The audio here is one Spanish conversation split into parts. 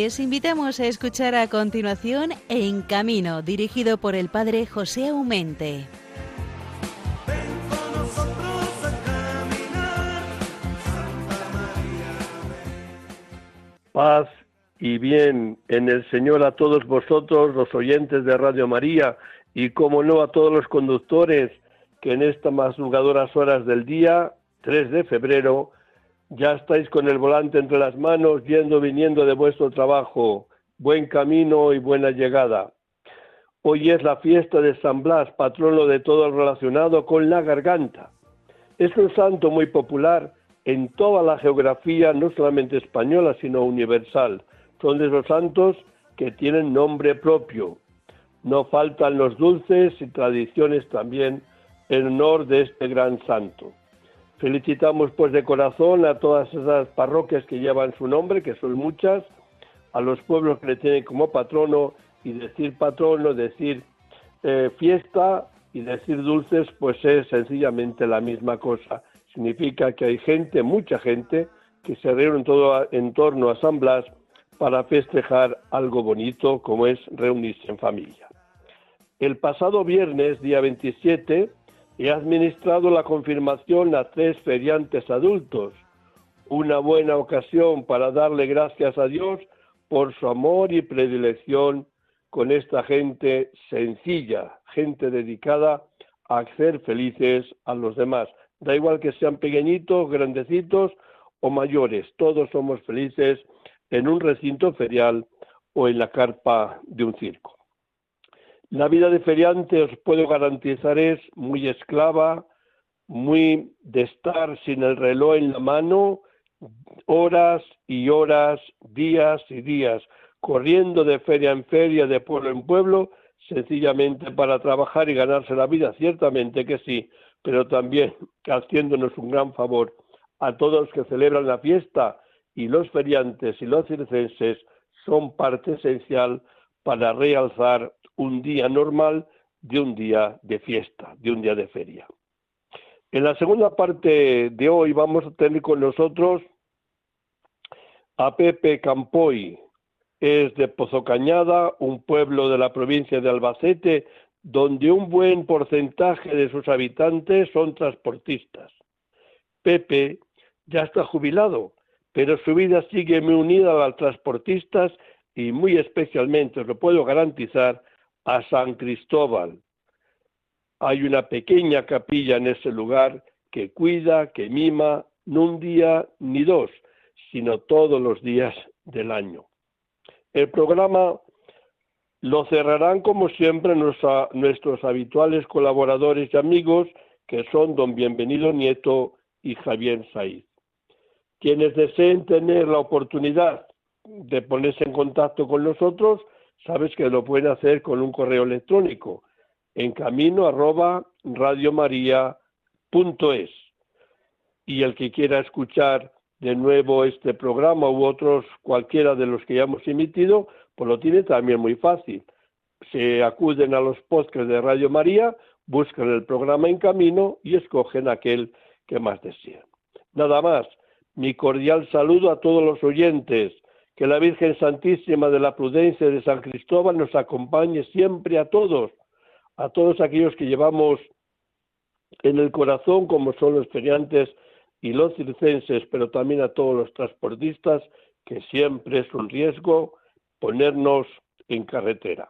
Les invitamos a escuchar a continuación En Camino, dirigido por el padre José Aumente. Paz y bien en el Señor a todos vosotros, los oyentes de Radio María, y como no a todos los conductores que en estas madrugadoras horas del día, 3 de febrero, ya estáis con el volante entre las manos, yendo, viniendo de vuestro trabajo. Buen camino y buena llegada. Hoy es la fiesta de San Blas, patrono de todo relacionado con la garganta. Es un santo muy popular en toda la geografía, no solamente española, sino universal. Son de esos santos que tienen nombre propio. No faltan los dulces y tradiciones también en honor de este gran santo. Felicitamos pues de corazón a todas esas parroquias que llevan su nombre, que son muchas, a los pueblos que le tienen como patrono y decir patrono, decir eh, fiesta y decir dulces, pues es sencillamente la misma cosa. Significa que hay gente, mucha gente, que se reúne todo en torno a San Blas para festejar algo bonito como es reunirse en familia. El pasado viernes, día 27, He administrado la confirmación a tres feriantes adultos, una buena ocasión para darle gracias a Dios por su amor y predilección con esta gente sencilla, gente dedicada a hacer felices a los demás. Da igual que sean pequeñitos, grandecitos o mayores, todos somos felices en un recinto ferial o en la carpa de un circo. La vida de feriante, os puedo garantizar, es muy esclava, muy de estar sin el reloj en la mano, horas y horas, días y días, corriendo de feria en feria, de pueblo en pueblo, sencillamente para trabajar y ganarse la vida, ciertamente que sí, pero también haciéndonos un gran favor a todos los que celebran la fiesta y los feriantes y los circenses son parte esencial para realzar un día normal de un día de fiesta, de un día de feria. En la segunda parte de hoy vamos a tener con nosotros a Pepe Campoy. Es de Pozocañada, un pueblo de la provincia de Albacete, donde un buen porcentaje de sus habitantes son transportistas. Pepe ya está jubilado, pero su vida sigue muy unida a los transportistas y muy especialmente, os lo puedo garantizar, a San Cristóbal. Hay una pequeña capilla en ese lugar que cuida, que mima, no un día ni dos, sino todos los días del año. El programa lo cerrarán como siempre nuestros habituales colaboradores y amigos, que son don Bienvenido Nieto y Javier Saiz. Quienes deseen tener la oportunidad de ponerse en contacto con nosotros, sabes que lo pueden hacer con un correo electrónico en camino arroba radiomaria.es. Y el que quiera escuchar de nuevo este programa u otros, cualquiera de los que ya hemos emitido, pues lo tiene también muy fácil. Se acuden a los podcasts de Radio María, buscan el programa en camino y escogen aquel que más desean. Nada más, mi cordial saludo a todos los oyentes que la Virgen Santísima de la Prudencia de San Cristóbal nos acompañe siempre a todos, a todos aquellos que llevamos en el corazón, como son los feriantes y los circenses, pero también a todos los transportistas, que siempre es un riesgo ponernos en carretera.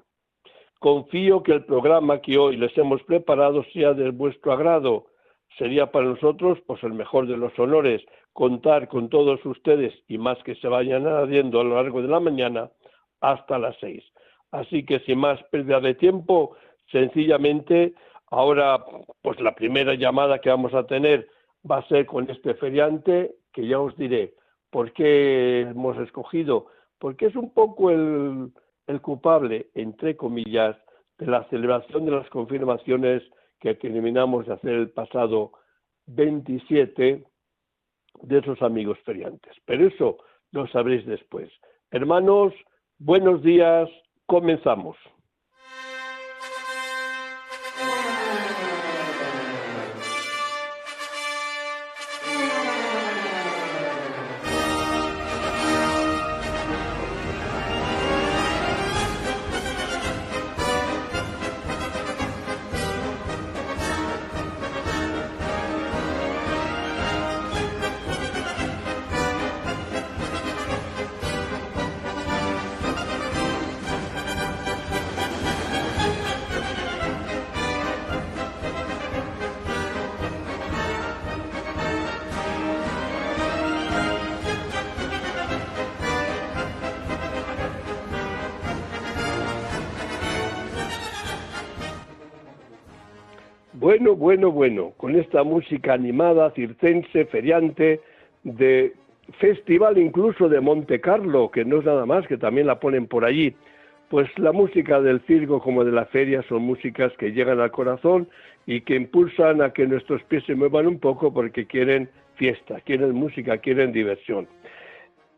Confío que el programa que hoy les hemos preparado sea de vuestro agrado. Sería para nosotros pues el mejor de los honores contar con todos ustedes y más que se vayan añadiendo a lo largo de la mañana hasta las seis. Así que sin más pérdida de tiempo, sencillamente ahora pues la primera llamada que vamos a tener va a ser con este feriante que ya os diré por qué hemos escogido, porque es un poco el, el culpable, entre comillas, de la celebración de las confirmaciones que terminamos de hacer el pasado 27 de esos amigos feriantes. Pero eso lo sabréis después. Hermanos, buenos días, comenzamos. Bueno, bueno, bueno, con esta música animada, circense, feriante, de festival incluso de Monte Carlo, que no es nada más, que también la ponen por allí. Pues la música del circo como de la feria son músicas que llegan al corazón y que impulsan a que nuestros pies se muevan un poco porque quieren fiesta, quieren música, quieren diversión.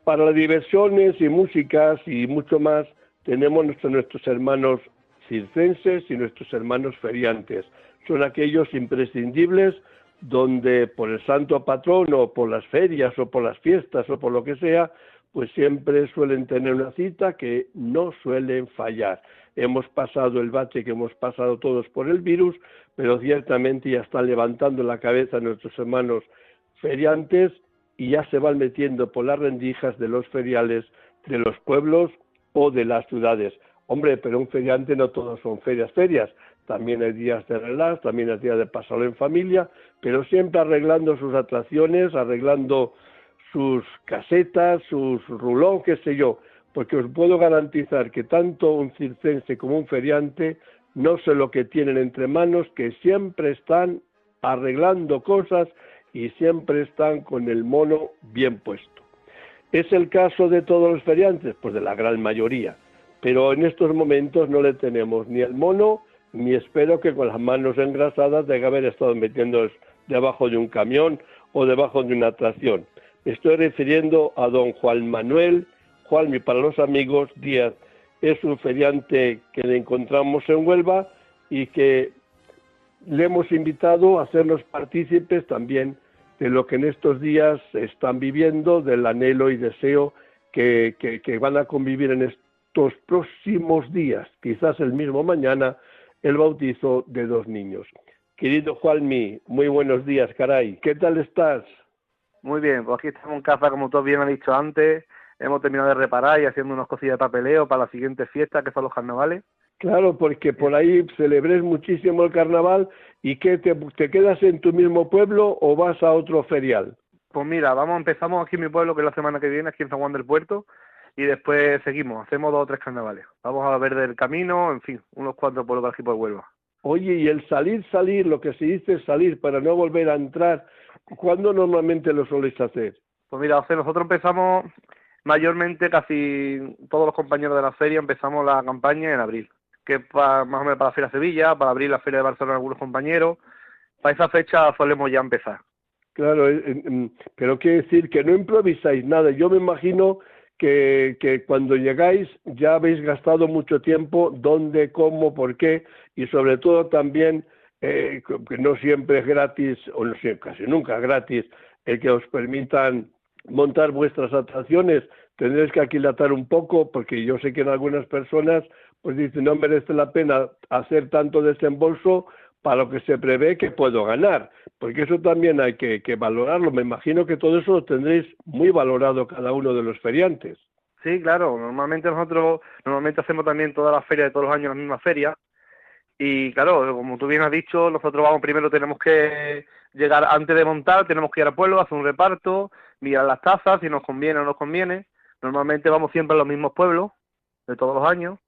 Para las diversiones y músicas y mucho más tenemos nuestros, nuestros hermanos circenses y nuestros hermanos feriantes. Son aquellos imprescindibles donde por el santo patrón o por las ferias o por las fiestas o por lo que sea, pues siempre suelen tener una cita que no suelen fallar. Hemos pasado el bache que hemos pasado todos por el virus, pero ciertamente ya están levantando la cabeza nuestros hermanos feriantes y ya se van metiendo por las rendijas de los feriales de los pueblos o de las ciudades. Hombre, pero un feriante no todos son ferias, ferias. También hay días de relax, también hay días de pasarlo en familia, pero siempre arreglando sus atracciones, arreglando sus casetas, sus rulón, qué sé yo, porque os puedo garantizar que tanto un circense como un feriante no sé lo que tienen entre manos, que siempre están arreglando cosas y siempre están con el mono bien puesto. ¿Es el caso de todos los feriantes? Pues de la gran mayoría. Pero en estos momentos no le tenemos ni el mono, ni espero que con las manos engrasadas de haber estado metiendo debajo de un camión o debajo de una atracción. estoy refiriendo a don Juan Manuel, Juanmi para los amigos, Díaz. Es un feriante que le encontramos en Huelva y que le hemos invitado a hacernos partícipes también de lo que en estos días están viviendo, del anhelo y deseo que, van a convivir en estos próximos días, quizás el mismo mañana, el bautizo de dos niños. Querido Juanmi, muy buenos días, caray. ¿Qué tal estás? Muy bien, pues aquí estamos en casa, como tú bien has dicho antes. Hemos terminado de reparar y haciendo unas cosillas de papeleo para la siguiente fiesta, que son los carnavales. Claro, porque por ahí celebres muchísimo el carnaval y que te, quedas en tu mismo pueblo o vas a otro ferial. Pues mira, vamos, empezamos aquí en mi pueblo, que es la semana que viene, aquí en San Juan del Puerto, y después seguimos, hacemos dos o tres carnavales. Vamos a ver del camino, en fin, unos cuantos por aquí por Huelva. Oye, y el salir, salir, lo que se dice salir para no volver a entrar, ¿cuándo normalmente lo soléis hacer? Pues mira, nosotros empezamos mayormente, casi todos los compañeros de la feria empezamos la campaña en abril que para, más o menos para la Feria de Sevilla, para abrir la Feria de Barcelona algunos compañeros. Para esa fecha solemos ya empezar. Claro, pero quiere decir que no improvisáis nada. Yo me imagino que, cuando llegáis ya habéis gastado mucho tiempo, dónde, cómo, por qué, y sobre todo también eh, que no siempre es gratis, o no sé, casi nunca es gratis, el que os permitan montar vuestras atracciones. Tendréis que aquilatar un poco, porque yo sé que en algunas personas pues dice, no merece la pena hacer tanto desembolso para lo que se prevé que puedo ganar, porque eso también hay que, valorarlo. Me imagino que todo eso lo tendréis muy valorado cada uno de los feriantes. Sí, claro. Normalmente nosotros normalmente hacemos también todas las ferias de todos los años la misma feria. Y claro, como tú bien has dicho, nosotros vamos primero tenemos que llegar antes de montar, tenemos que ir al pueblo, hacer un reparto, mirar las tazas, si nos conviene o no nos conviene. Normalmente vamos siempre a los mismos pueblos de todos los años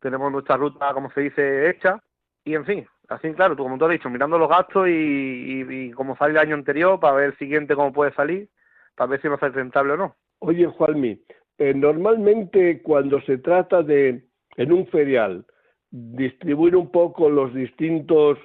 tenemos nuestra ruta, como se dice, hecha, y en fin, así claro, tú como tú has dicho, mirando los gastos y, y, cómo sale el año anterior, para ver el siguiente cómo puede salir, para ver si va a ser rentable o no. Oye, Juanmi, eh, normalmente cuando se trata de, en un ferial, distribuir un poco los distintos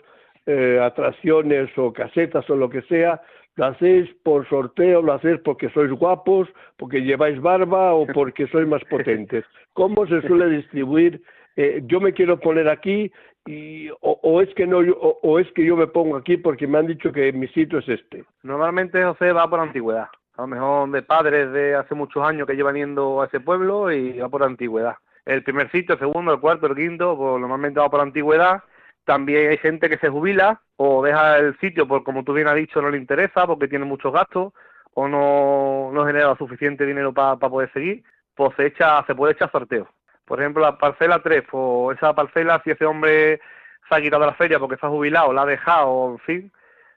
eh, atracciones o casetas o lo que sea, ¿lo hacéis por sorteo, lo hacéis porque sois guapos, porque lleváis barba o porque sois más potentes? ¿Cómo se suele distribuir eh, yo me quiero poner aquí y, o, es que no o, es que yo me pongo aquí porque me han dicho que mi sitio es este. Normalmente José va por antigüedad. A lo mejor de padres de hace muchos años que llevan yendo a ese pueblo y va por antigüedad. El primer sitio, el segundo, el cuarto, el quinto, pues normalmente va por antigüedad. También hay gente que se jubila o deja el sitio por como tú bien has dicho no le interesa porque tiene muchos gastos o no, no genera suficiente dinero para poder seguir, pues se echa, se puede echar sorteo. Por ejemplo, la parcela 3, pues esa parcela, si ese hombre se ha quitado de la feria porque está jubilado, la ha dejado, en fin,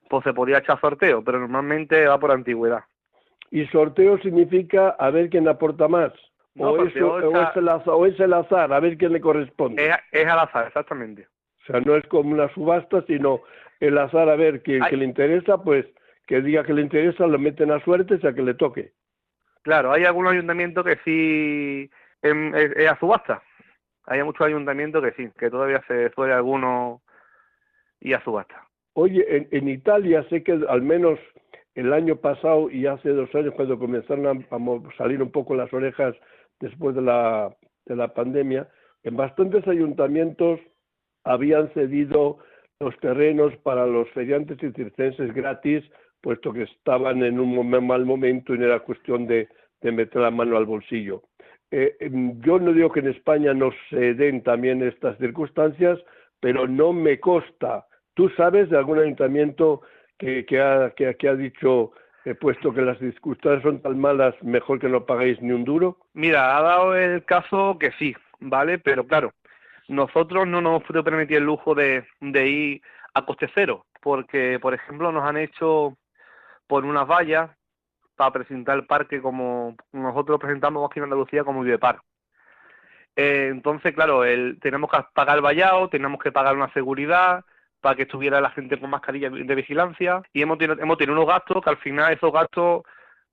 pues se podría echar sorteo, pero normalmente va por antigüedad. ¿Y sorteo significa a ver quién aporta más? o, es, el azar, a ver quién le corresponde. Es, al azar, exactamente. O sea, no es como una subasta, sino el azar a ver quién que le interesa, pues que diga que le interesa, lo meten a suerte, o sea que le toque. Claro, hay algunos ayuntamientos que sí es, a subasta. Hay muchos ayuntamientos que sí, que todavía se suele alguno y a subasta. Oye, en, en, Italia sé que al menos el año pasado y hace dos años cuando comenzaron a, salir un poco las orejas después de la, de la pandemia, en bastantes ayuntamientos habían cedido los terrenos para los feriantes y circenses gratis puesto que estaban en un mal momento y no era cuestión de, meter la mano al bolsillo. Eh, em, yo no digo que en España no se den también estas circunstancias, pero no me consta. ¿Tú sabes de algún ayuntamiento que, que, ha, que, ha dicho, eh, puesto que las circunstancias son tan malas, mejor que no paguéis ni un duro? Mira, ha dado el caso que sí, ¿vale? Pero claro, nosotros no nos hemos permitir el lujo de, de ir a coste cero, porque, por ejemplo, nos han hecho por unas vallas para presentar el parque como nosotros presentamos aquí en Andalucía como Vivepar. Eh, entonces, claro, el, tenemos que pagar el vallado, tenemos que pagar una seguridad para que estuviera la gente con mascarilla de vigilancia y hemos tenido, hemos tenido unos gastos que al final esos gastos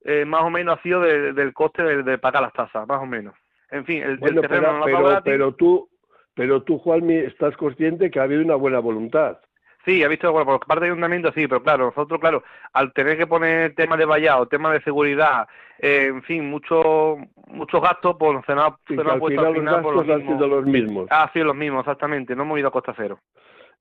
eh, más o menos ha sido del coste de, pagar las tasas, más o menos. En fin, el, terreno pero, no pero, pero tú, pero tú, Juanmi, estás consciente que ha habido una buena voluntad. Sí, ha visto por parte del ayuntamiento, sí, pero claro, nosotros, claro, al tener que poner temas de vallado, temas de seguridad, eh, en fin, muchos muchos gastos, pues se nos ha, puesto al final, los gastos han sido los mismos. Ah, sí, los mismos, exactamente, no hemos ido a costa cero.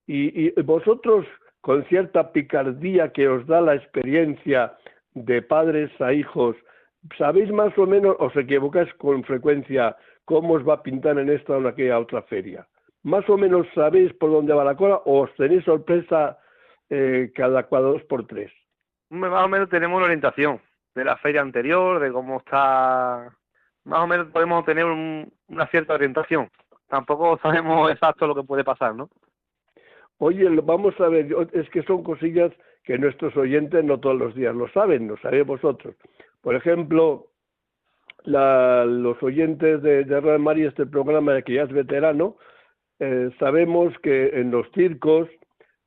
Y, y vosotros, con cierta picardía que os da la experiencia de padres a hijos, ¿sabéis más o menos, os equivocáis con frecuencia, cómo os va a pintar en esta o en aquella otra feria? Más o menos sabéis por dónde va la cola o os tenéis sorpresa eh, cada cuatro dos por tres. Más o menos tenemos una orientación de la feria anterior, de cómo está. Más o menos podemos tener una cierta orientación. Tampoco sabemos exacto lo que puede pasar, ¿no? Oye, vamos a ver, es que son cosillas que nuestros oyentes no todos los días lo saben, lo sabéis vosotros. Por ejemplo, los oyentes de, de Real María, este programa que ya es veterano, eh, sabemos que en los circos,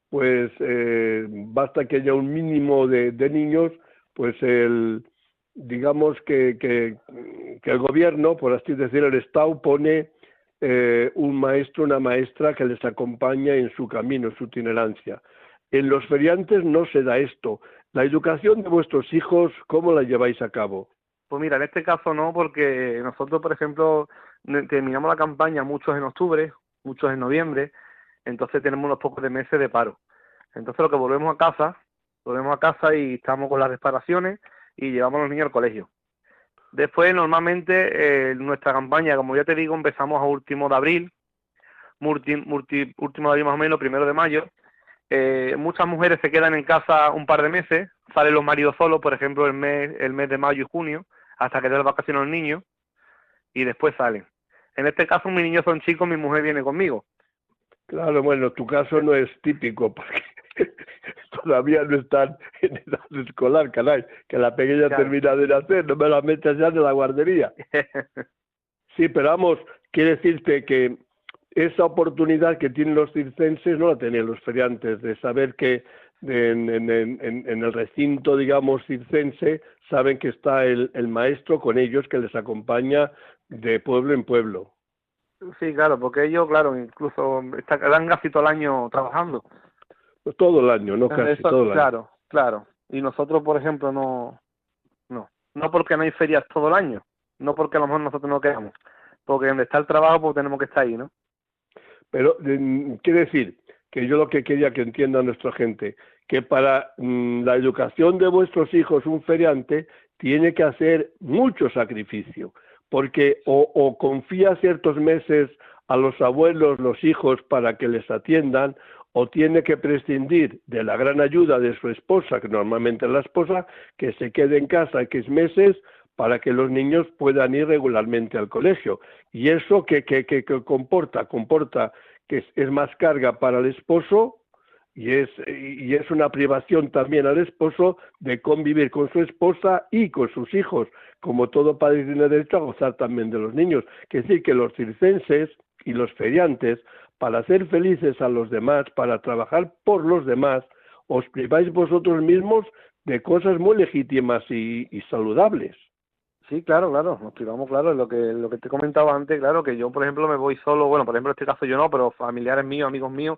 pues eh, basta que haya un mínimo de, niños, pues el, digamos que, que, el gobierno, por así decirlo, el Estado pone eh, un maestro, una maestra que les acompaña en su camino, en su itinerancia. En los feriantes no se da esto. La educación de vuestros hijos, ¿cómo la lleváis a cabo? Pues mira, en este caso no, porque nosotros, por ejemplo, terminamos la campaña muchos en octubre, muchos en noviembre, entonces tenemos unos pocos de meses de paro. Entonces lo que volvemos a casa, volvemos a casa y estamos con las reparaciones y llevamos a los niños al colegio. Después, normalmente, eh, nuestra campaña, como ya te digo, empezamos a último de abril, último de abril más o menos, primero de mayo. Eh, muchas mujeres se quedan en casa un par de meses, salen los maridos solos, por ejemplo, el mes, el mes de mayo y junio, hasta que den vacaciones los niños, y después salen. En este caso, mis niños son chicos, mi mujer viene conmigo. Claro, bueno, tu caso no es típico porque todavía no están en edad escolar, caray, que la pequeña termina de nacer, no me la metas ya de la guardería. Sí, pero vamos, quiere decirte que esa oportunidad que tienen los circenses no la tenían los feriantes, de saber que en, el recinto, digamos, circense, saben que está el, el maestro con ellos que les acompaña de pueblo en pueblo. Sí, claro, porque ellos, claro, incluso están casi todo el año trabajando. Pues todo el año, no casi todo el año. Claro, claro. Y nosotros, por ejemplo, no, no, no porque no hay ferias todo el año, no porque a lo mejor nosotros no queramos, porque donde está el trabajo, pues tenemos que estar ahí, ¿no? Pero mm, quiere decir que yo lo que quería que entienda nuestra gente, que para mm, la educación de vuestros hijos un feriante tiene que hacer mucho sacrificio porque o, confía ciertos meses a los abuelos, los hijos, para que les atiendan, o tiene que prescindir de la gran ayuda de su esposa, que normalmente es la esposa, que se quede en casa X meses para que los niños puedan ir regularmente al colegio. Y eso que, comporta, comporta que es, más carga para el esposo y es, y es una privación también al esposo de convivir con su esposa y con sus hijos, como todo padre tiene derecho a gozar también de los niños. Que decir que los circenses y los feriantes para hacer felices a los demás, para trabajar por los demás, os priváis vosotros mismos de cosas muy legítimas y, saludables. Sí, claro, claro, nos privamos, claro, lo que lo que te comentaba antes, claro, que yo, por ejemplo, me voy solo, bueno, por ejemplo, en este caso yo no, pero familiares míos, amigos míos,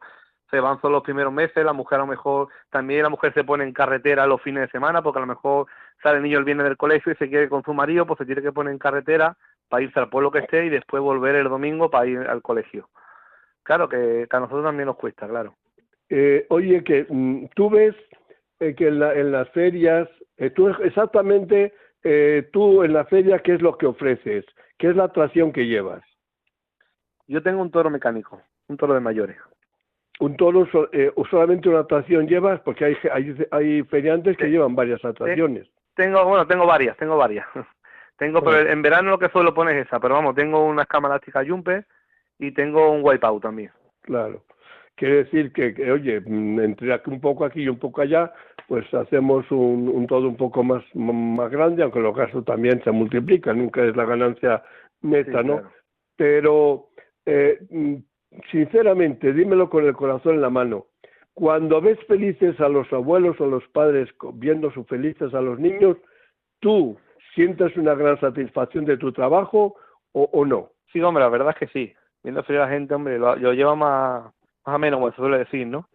se van solo los primeros meses, la mujer a lo mejor, también la mujer se pone en carretera los fines de semana, porque a lo mejor sale el niño el viernes del colegio y se quiere con su marido, pues se tiene que poner en carretera para irse al pueblo que esté y después volver el domingo para ir al colegio. Claro, que, a nosotros también nos cuesta, claro. Eh, oye, que mm, tú ves eh, que en, la, en, las ferias, eh, tú exactamente, tú en la feria, ¿qué es lo que ofreces? ¿Qué es la atracción que llevas? Yo tengo un toro mecánico, un toro de mayores. ¿Un toro o solamente una atracción llevas? Porque hay, hay, hay feriantes que llevan varias atracciones. Tengo, bueno, tengo varias, tengo varias. tengo, pero en verano lo que suelo poner es esa, pero vamos, tengo unas cámaras Jumper y tengo un wipeout también. Claro. Quiere decir que, oye, mm, entre un poco aquí y un poco allá, pues hacemos un, todo un poco más, más grande, aunque los gastos también se multiplican, nunca es la ganancia neta, ¿no? Pero, eh, mm, sinceramente, dímelo con el corazón en la mano, cuando ves felices a los abuelos o los padres viendo su felices a los niños, ¿tú sientes una gran satisfacción de tu trabajo o, o no? Sí, hombre, la verdad es que sí viendo frío la gente, hombre, lo, lleva más, más o menos, como se suele decir, ¿no?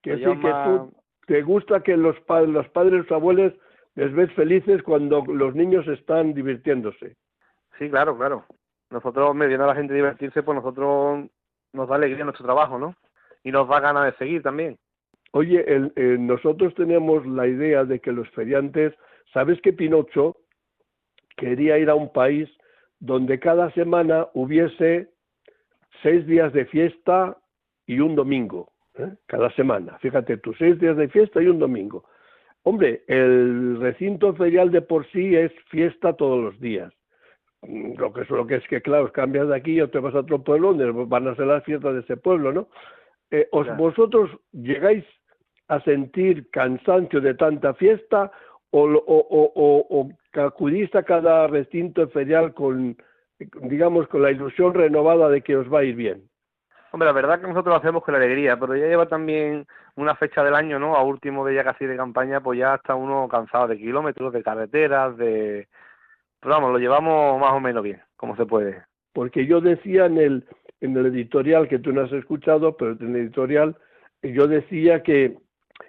Que sí, que tú te gusta que los, padres, los padres, los abuelos les ves felices cuando los niños están divirtiéndose. Sí, claro, claro. Nosotros, viendo a la gente divertirse, pues nosotros nos da alegría nuestro trabajo, ¿no? Y nos da ganas de seguir también. Oye, el, nosotros tenemos la idea de que los feriantes, ¿sabes que Pinocho quería ir a un país donde cada semana hubiese seis días de fiesta y un domingo, ¿eh? cada semana. Fíjate tú, seis días de fiesta y un domingo. Hombre, el recinto ferial de por sí es fiesta todos los días. Mm, lo que es, lo que, es que, claro, cambias de aquí o te vas a otro pueblo donde van a ser las fiestas de ese pueblo, ¿no? Eh, os, ¿Vosotros llegáis a sentir cansancio de tanta fiesta o, o, o, o acudís a cada recinto ferial con, digamos, con la ilusión renovada de que os va a ir bien. Hombre, la verdad que nosotros lo hacemos con alegría, pero ya lleva también una fecha del año, ¿no? A último de ya casi de campaña, pues ya está uno cansado de kilómetros, de carreteras, de... Pero vamos, lo llevamos más o menos bien, como se puede. Porque yo decía en el, en el editorial, que tú no has escuchado, pero en el editorial, yo decía que,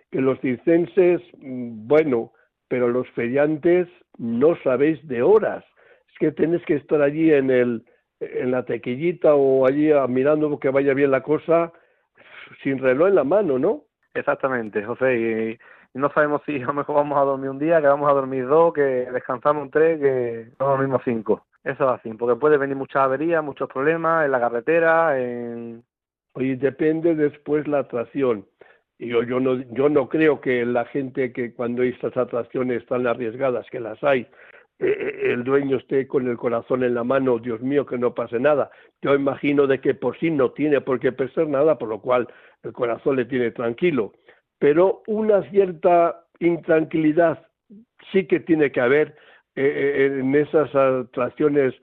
que los circenses, mm, bueno, pero los feriantes no sabéis de horas que tienes que estar allí en, el, en la tequillita o allí mirando que vaya bien la cosa sin reloj en la mano, ¿no? Exactamente, José. Y, no sabemos si a lo mejor vamos a dormir un día, que vamos a dormir dos, que descansamos un tres, que no dormimos cinco. Eso es así, porque puede venir muchas averías, muchos problemas en la carretera, en... Oye, depende después la atracción. Y yo, yo, no, yo no creo que la gente que cuando estas atracciones están arriesgadas, que las hay, eh, eh, el dueño esté con el corazón en la mano, Dios mío, que no pase nada. Yo imagino de que por sí no tiene por qué pesar nada, por lo cual el corazón le tiene tranquilo. Pero una cierta intranquilidad sí que tiene que haber eh, en esas atracciones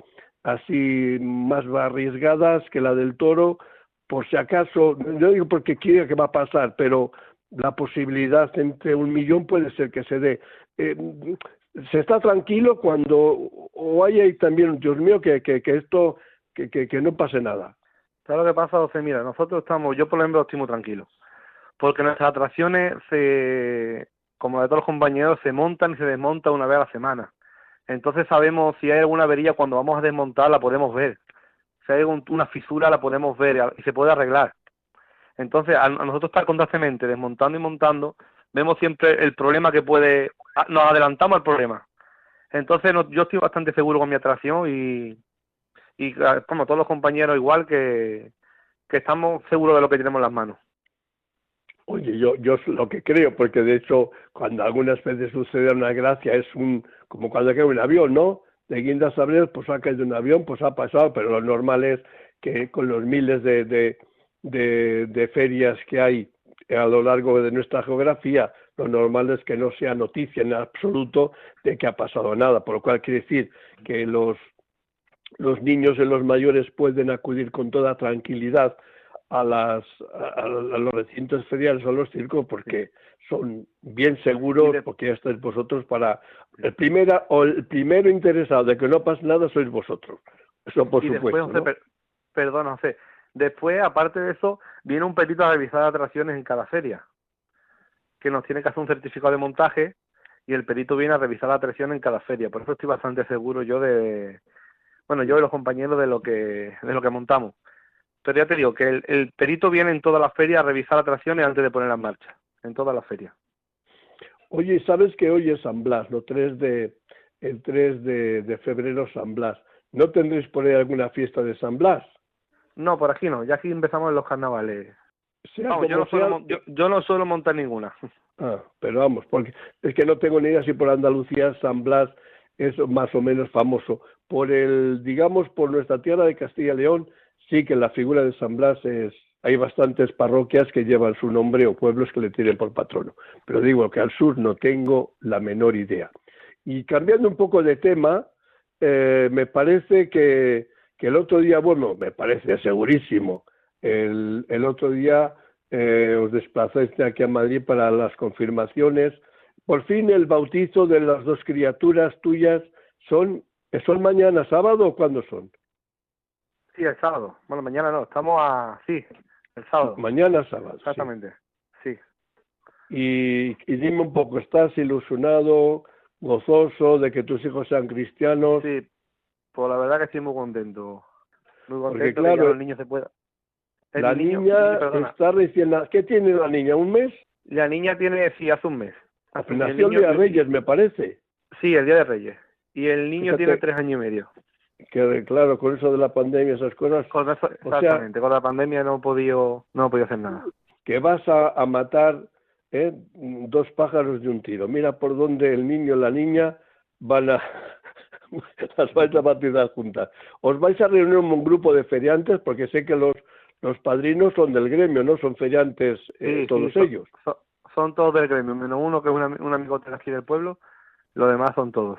así más arriesgadas que la del toro, por si acaso, no digo porque quiera que va a pasar, pero la posibilidad entre un millón puede ser que se dé se está tranquilo cuando o hay también, Dios mío, que, que, que esto, que, que, no pase nada. ¿Sabes lo que pasa, José? Mira, nosotros estamos, yo por ejemplo estoy muy tranquilo, porque nuestras atracciones, se, como de todos los compañeros, se montan y se desmontan una vez a la semana. Entonces sabemos si hay alguna avería cuando vamos a desmontar, la podemos ver. Si hay una fisura, la podemos ver y se puede arreglar. Entonces, a nosotros estar constantemente desmontando y montando, vemos siempre el problema que puede, nos adelantamos al problema. Entonces yo estoy bastante seguro con mi atracción y, y como ah, todos los compañeros igual que, que estamos seguros de lo que tenemos en las manos. Oye, yo, yo lo que creo, porque de hecho cuando algunas veces sucede una gracia es un como cuando cae un avión, ¿no? De guindas a pues ha caído un avión, pues ha pasado, pero lo normal es que con los miles de, de, de, de ferias que hay a lo largo de nuestra geografía, lo normal es que no sea noticia en absoluto de que ha pasado nada, por lo cual quiere decir que los, los niños y los mayores pueden acudir con toda tranquilidad a, las, a, los recintos feriales o a los circos porque son bien seguros, porque ya estáis vosotros para... El, primera, o el primero interesado de que no pase nada sois vosotros. Eso por supuesto. Después, perdona, José. Después, aparte de eso, viene un perito a revisar atracciones en cada feria, que nos tiene que hacer un certificado de montaje y el perito viene a revisar la atracción en cada feria. Por eso estoy bastante seguro yo de, bueno, yo y los compañeros de lo que, de lo que montamos. Pero ya te digo que el, perito viene en todas las ferias a revisar atracciones antes de ponerlas en marcha, en todas las ferias. Oye, ¿sabes que hoy es San Blas, lo 3 de, el 3 de, de febrero San Blas? ¿No tendréis por ahí alguna fiesta de San Blas? No, por aquí no, ya aquí empezamos en los carnavales. yo, no suelo, yo, no suelo montar ninguna. Ah, pero vamos, porque es que no tengo ni idea si por Andalucía San Blas es más o menos famoso. Por el, digamos, por nuestra tierra de Castilla y León, sí que la figura de San Blas es, hay bastantes parroquias que llevan su nombre o pueblos que le tienen por patrono. Pero digo que al sur no tengo la menor idea. Y cambiando un poco de tema, eh, me parece que, el otro día, bueno, me parece segurísimo, el, el otro día eh, os desplazaste aquí a Madrid para las confirmaciones. Por fin el bautizo de las dos criaturas tuyas son, ¿son mañana sábado o cuándo son? Sí, el sábado. Bueno, mañana no, estamos a... Sí, el sábado. Mañana sábado. Exactamente, sí. Y, y dime un poco, ¿estás ilusionado? gozoso de que tus hijos sean cristianos. Sí, pues la verdad que estoy muy contento. Muy contento de que los niños se puedan. La niña está recién... ¿Qué tiene la niña? ¿Un mes? La niña tiene, sí, hace un mes. Nació el día de Reyes, me parece. Sí, el día de Reyes. Y el niño tiene tres años y medio. Que claro, con eso de la pandemia, esas cosas. exactamente, con la pandemia no he podido, no he podido hacer nada. Que vas a matar ¿eh? dos pájaros de un tiro. Mira por dónde el niño y la niña van a las vais a bautizar juntas. Os vais a reunir un grupo de feriantes porque sé que los los padrinos son del gremio, ¿no? Son feriantes eh, todos ellos. Son, todos del gremio, menos uno que es un, amigo de aquí del pueblo, los demás son todos.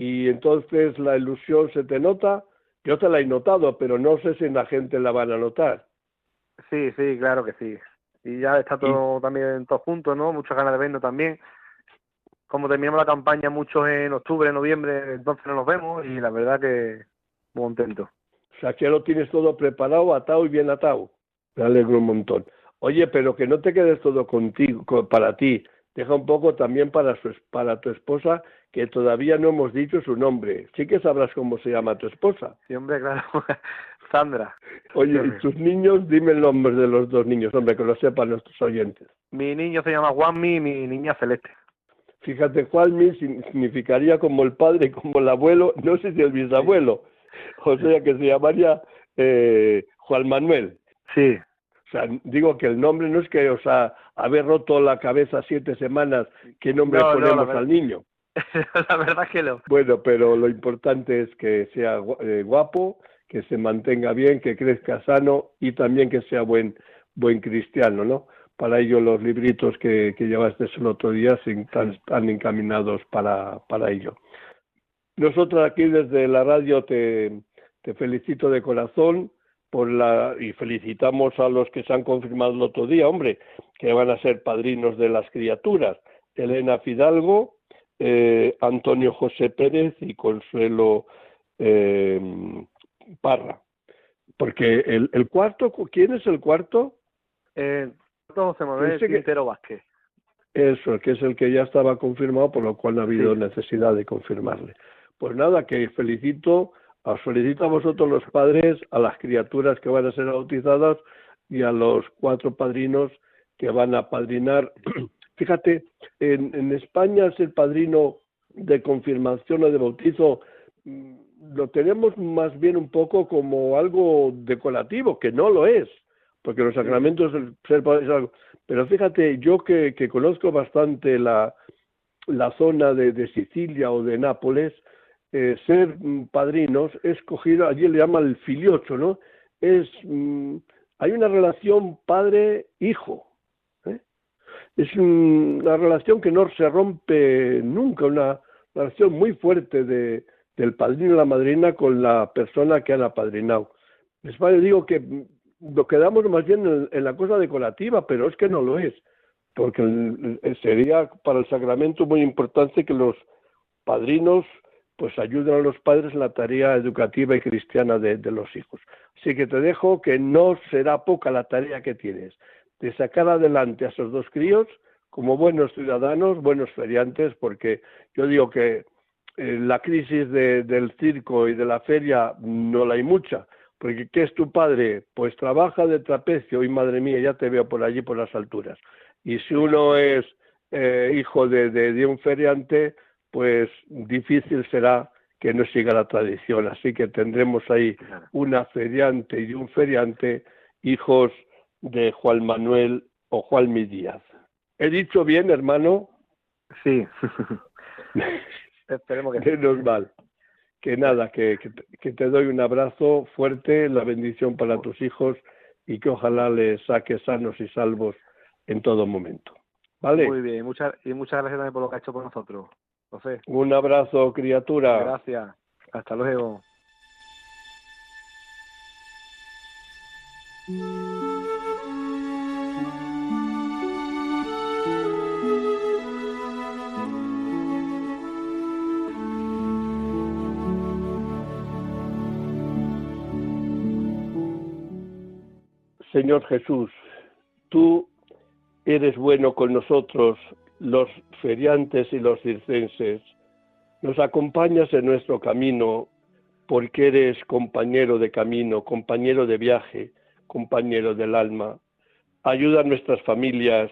Y entonces la ilusión se te nota. Yo te la he notado, pero no sé si la gente la van a notar. Sí, sí, claro que sí y ya está todo también todo junto, ¿no? Muchas ganas de vernos también. Como terminamos la campaña muchos en octubre, noviembre, entonces no nos vemos y la verdad que muy contento. O sea, que ya lo tienes todo preparado, atado y bien atado. Me alegro un montón. Oye, pero que no te quedes todo contigo, para ti. Deja un poco también para, su, para tu esposa, que todavía no hemos dicho su nombre. Sí que sabrás cómo se llama tu esposa. Sí, hombre, claro. Sandra. Oye, ¿y tus niños? Dime el nombre de los dos niños, hombre, que lo sepan nuestros oyentes. Mi niño se llama Juanmi y mi niña Celeste. Fíjate, Juanmi significaría como el padre, como el abuelo, no sé si el bisabuelo, o sea que se llamaría eh, Juan Manuel. Sí. O sea, digo que el nombre no es que, o sea, haber roto la cabeza siete semanas, ¿qué nombre ponemos al niño? la verdad que no. Bueno, pero lo importante es que sea eh, guapo, que se mantenga bien, que crezca sano y también que sea buen, buen cristiano, ¿no? Para ello los libritos que, que llevaste el otro día están, encaminados para, para ello. Nosotros aquí desde la radio te, te felicito de corazón por la y felicitamos a los que se han confirmado el otro día, hombre, que van a ser padrinos de las criaturas. Elena Fidalgo, eh, Antonio José Pérez y Consuelo eh, Parra. Porque el, el cuarto, ¿quién es el cuarto? Eh, José Manuel Quintero Vázquez. Eso, que es el que ya estaba confirmado, por lo cual no ha habido necesidad de confirmarle. Pues nada, que felicito, os felicito a vosotros los padres, a las criaturas que van a ser bautizadas y a los cuatro padrinos que van a padrinar. Fíjate, en, España es el padrino de confirmación o de bautizo mm, lo tenemos más bien un poco como algo decorativo, que no lo es, porque los sacramentos ser es algo. Pero fíjate, yo que, que conozco bastante la, zona de, Sicilia o de Nápoles, eh, ser padrinos es cogido, allí le llaman el filiocho, ¿no? Es, mm, hay una relación padre-hijo. ¿eh? Es una relación que no se rompe nunca, una relación muy fuerte de, del padrino y la madrina con la persona que han apadrinado. Les digo que nos quedamos más bien en, la cosa decorativa, pero es que no lo es, porque sería para el sacramento muy importante que los padrinos pues ayuden a los padres en la tarea educativa y cristiana de, de los hijos. Así que te dejo que no será poca la tarea que tienes de sacar adelante a esos dos críos como buenos ciudadanos, buenos feriantes, porque yo digo que eh, la crisis del circo y de la feria no la hay mucha, porque ¿qué es tu padre? Pues trabaja de trapecio y madre mía, ya te veo por allí por las alturas. Y si uno es eh, hijo de, de, un feriante, pues difícil será que no siga la tradición. Así que tendremos ahí una feriante y un feriante, hijos de Juan Manuel o Juan Mi Díaz. ¿He dicho bien, hermano? Sí. Esperemos que Menos mal. Que nada, que, que, te doy un abrazo fuerte, la bendición para tus hijos y que ojalá les saques sanos y salvos en todo momento. ¿Vale? Muy bien, muchas, y muchas gracias también por lo que ha hecho por nosotros, José. Un abrazo, criatura. Gracias. Hasta luego. Señor Jesús, tú eres bueno con nosotros, los feriantes y los circenses. Nos acompañas en nuestro camino porque eres compañero de camino, compañero de viaje, compañero del alma. Ayuda a nuestras familias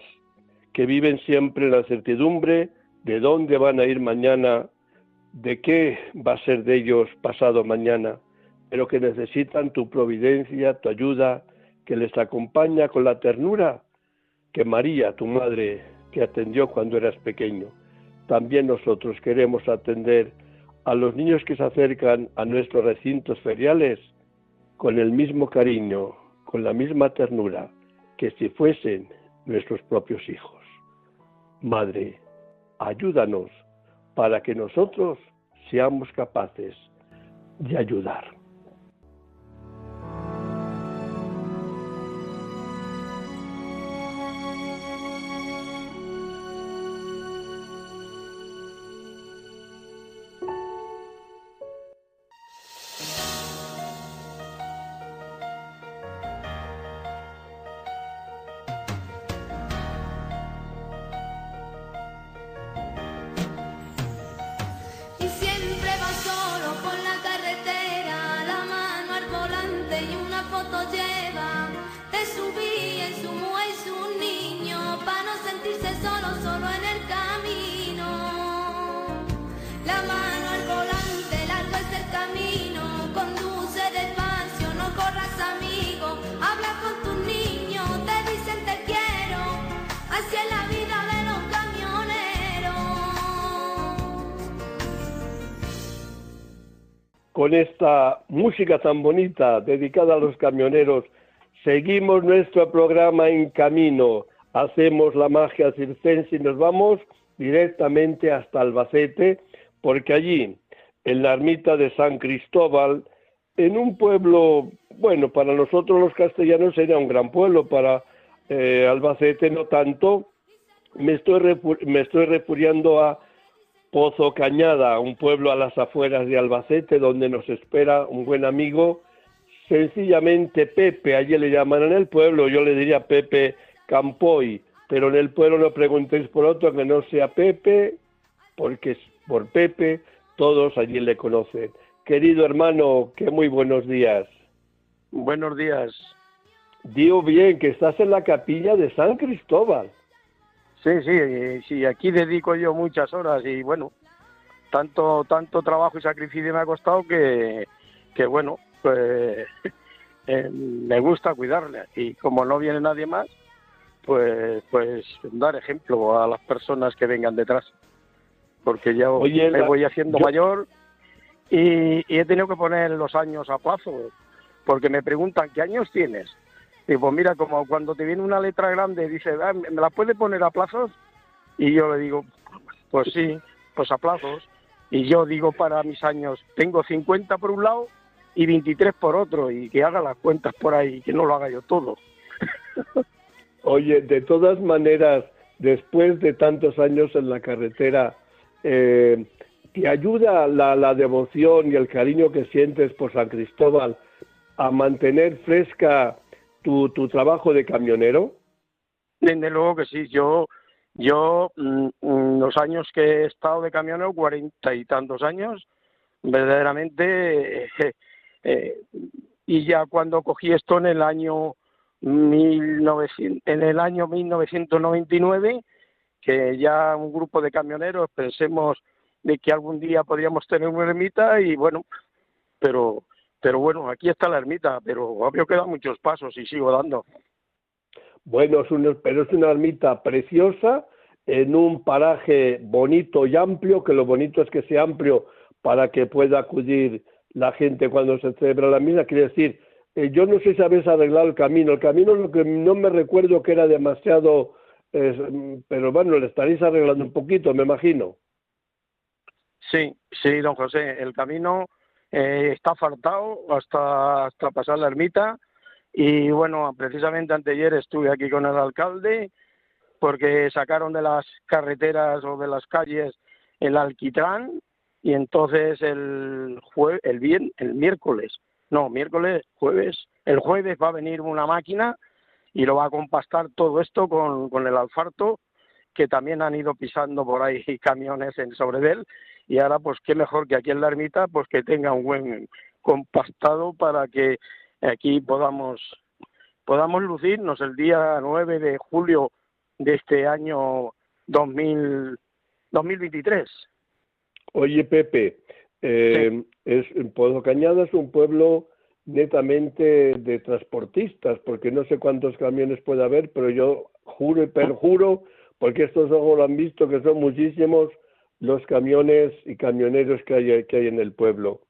que viven siempre en la certidumbre de dónde van a ir mañana, de qué va a ser de ellos pasado mañana, pero que necesitan tu providencia, tu ayuda, que les acompaña con la ternura que María, tu madre, que atendió cuando eras pequeño. También nosotros queremos atender a los niños que se acercan a nuestros recintos feriales con el mismo cariño, con la misma ternura, que si fuesen nuestros propios hijos. Madre, ayúdanos para que nosotros seamos capaces de ayudar. Música tan bonita dedicada a los camioneros, seguimos nuestro programa en camino, hacemos la magia circense y nos vamos directamente hasta Albacete, porque allí, en la ermita de San Cristóbal, en un pueblo, bueno, para nosotros los castellanos sería un gran pueblo, para eh, Albacete no tanto, me estoy, me a Pozo Cañada, un pueblo a las afueras de Albacete, donde nos espera un buen amigo, sencillamente Pepe, allí le llaman en el pueblo, yo le diría Pepe Campoy, pero en el pueblo no preguntéis por otro que no sea Pepe, porque por Pepe todos allí le conocen. Querido hermano, que muy buenos días. Buenos días. Digo bien que estás en la capilla de San Cristóbal. Sí, sí, sí, aquí dedico yo muchas horas y bueno, tanto tanto trabajo y sacrificio me ha costado que, que bueno, pues eh, me gusta cuidarle y como no viene nadie más, pues pues dar ejemplo a las personas que vengan detrás, porque ya me voy haciendo mayor y, y he tenido que poner los años a plazo, porque me preguntan qué años tienes y pues mira, como cuando te viene una letra grande, dice, ah, ¿me la puede poner a plazos? Y yo le digo, pues sí, pues a plazos. Y yo digo para mis años, tengo 50 por un lado y 23 por otro y que haga las cuentas por ahí, que no lo haga yo todo. Oye, de todas maneras, después de tantos años en la carretera, eh, ¿te ayuda la, la devoción y el cariño que sientes por San Cristóbal a mantener fresca tu, trabajo de camionero? Desde luego que sí, yo, yo mm, mm, los años que he estado de camionero, cuarenta y tantos años, verdaderamente, eh, eh, y ya cuando cogí esto en el año 1900, en el año 1999, que ya un grupo de camioneros pensemos de que algún día podríamos tener una ermita y bueno, pero pero bueno, aquí está la ermita, pero obvio que da muchos pasos y sigo dando. Bueno, es pero es una ermita preciosa en un paraje bonito y amplio, que lo bonito es que sea amplio para que pueda acudir la gente cuando se celebra la misa. Quiere decir, eh, yo no sé si habéis arreglado el camino. El camino lo que no me recuerdo que era demasiado, pero bueno, le estaréis arreglando un poquito, me imagino. Sí, sí, don José, el camino eh, está faltado hasta, hasta pasar la ermita. Y bueno, precisamente anteayer estuve aquí con el alcalde porque sacaron de las carreteras o de las calles el alquitrán y entonces el jue el bien el miércoles no miércoles jueves el jueves va a venir una máquina y lo va a compastar todo esto con, con el alfarto que también han ido pisando por ahí camiones en sobre él y ahora pues qué mejor que aquí en la ermita pues que tenga un buen compactado para que aquí podamos podamos lucirnos el día 9 de julio de este año 2000, 2023. Oye Pepe, eh, es, Pueblo Cañada es un pueblo netamente de transportistas, porque no sé cuántos camiones puede haber, pero yo juro y perjuro, porque estos ojos lo han visto, que son muchísimos los camiones y camioneros que hay, que hay en el pueblo.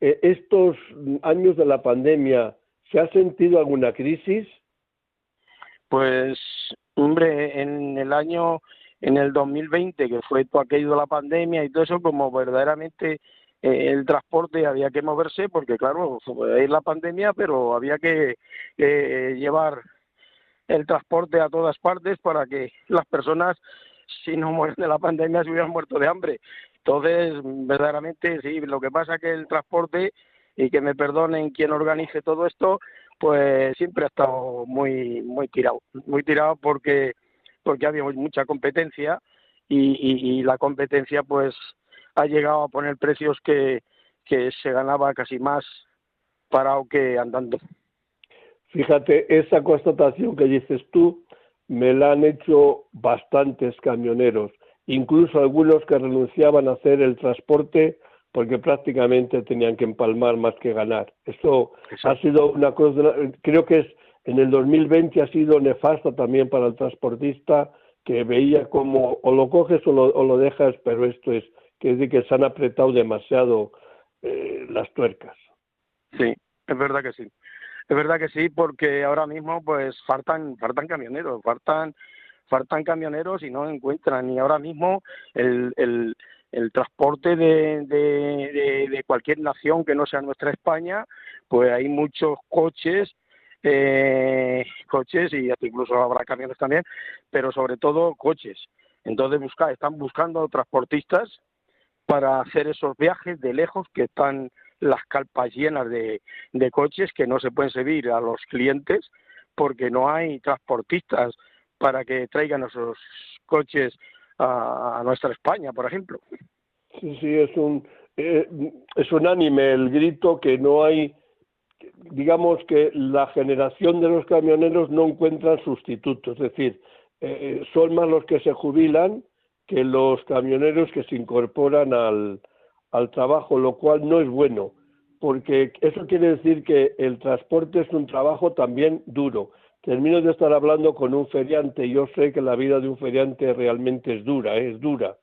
Eh, ¿Estos años de la pandemia se ha sentido alguna crisis? Pues, hombre, en el año, en el 2020, que fue todo aquello de la pandemia y todo eso, como verdaderamente eh, el transporte había que moverse, porque claro, es la pandemia, pero había que llevar el transporte a todas partes para que las personas si no mueren de la pandemia se hubieran muerto de hambre. Entonces, verdaderamente sí, lo que pasa es que el transporte, y que me perdonen quien organice todo esto, pues siempre ha estado muy, muy tirado, muy tirado porque, porque había mucha competencia y, y, la competencia pues ha llegado a poner precios que, que se ganaba casi más parado que andando. Fíjate, esa constatación que dices tú, me la han hecho bastantes camioneros, incluso algunos que renunciaban a hacer el transporte porque prácticamente tenían que empalmar más que ganar. Esto ha sido una cosa, creo que es en el 2020 ha sido nefasta también para el transportista que veía como o lo coges o lo, dejas, pero esto es que decir que se han apretado demasiado eh, las tuercas. Sí, es verdad que sí. Es verdad que sí, porque ahora mismo pues faltan faltan camioneros, faltan faltan camioneros y no encuentran. Y ahora mismo el, el, el transporte de, de, cualquier nación que no sea nuestra España, pues hay muchos coches, eh, coches y incluso habrá camiones también, pero sobre todo coches. Entonces busca, están buscando transportistas para hacer esos viajes de lejos que están las calpas llenas de, coches que no se pueden servir a los clientes porque no hay transportistas para que traigan esos coches a, nuestra España, por ejemplo. Sí, sí, es un, eh, es unánime el grito que no hay, digamos que la generación de los camioneros no encuentran sustitutos, es decir, eh, son más los que se jubilan que los camioneros que se incorporan al, al trabajo, lo cual no es bueno, porque eso quiere decir que el transporte es un trabajo también duro. Termino de estar hablando con un feriante yo sé que la vida de un feriante realmente es dura, ¿eh? es dura,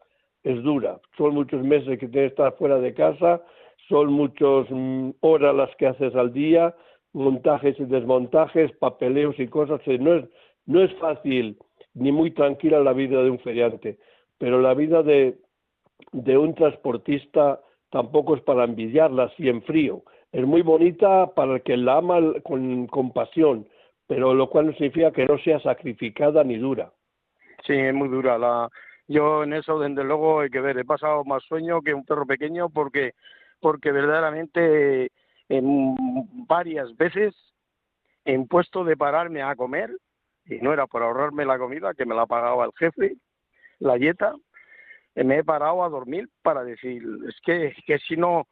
es dura. Son muchos meses que tienes que estar fuera de casa, son muchas mm, horas las que haces al día, montajes y desmontajes, papeleos y cosas. No es, no es fácil ni muy tranquila la vida de un feriante, pero la vida de, de un transportista tampoco es para envidiarla así en frío. es muy bonita para el que la ama con, con pasión, pero lo cual no significa que no sea sacrificada ni dura. Sí, es muy dura. La, yo en eso, desde luego, hay que ver, he pasado más sueño que un perro pequeño porque, porque verdaderamente en varias veces en puesto de pararme a comer, y no era por ahorrarme la comida, que me la pagaba el jefe, la dieta, me he parado a dormir para decir, es que, que si no,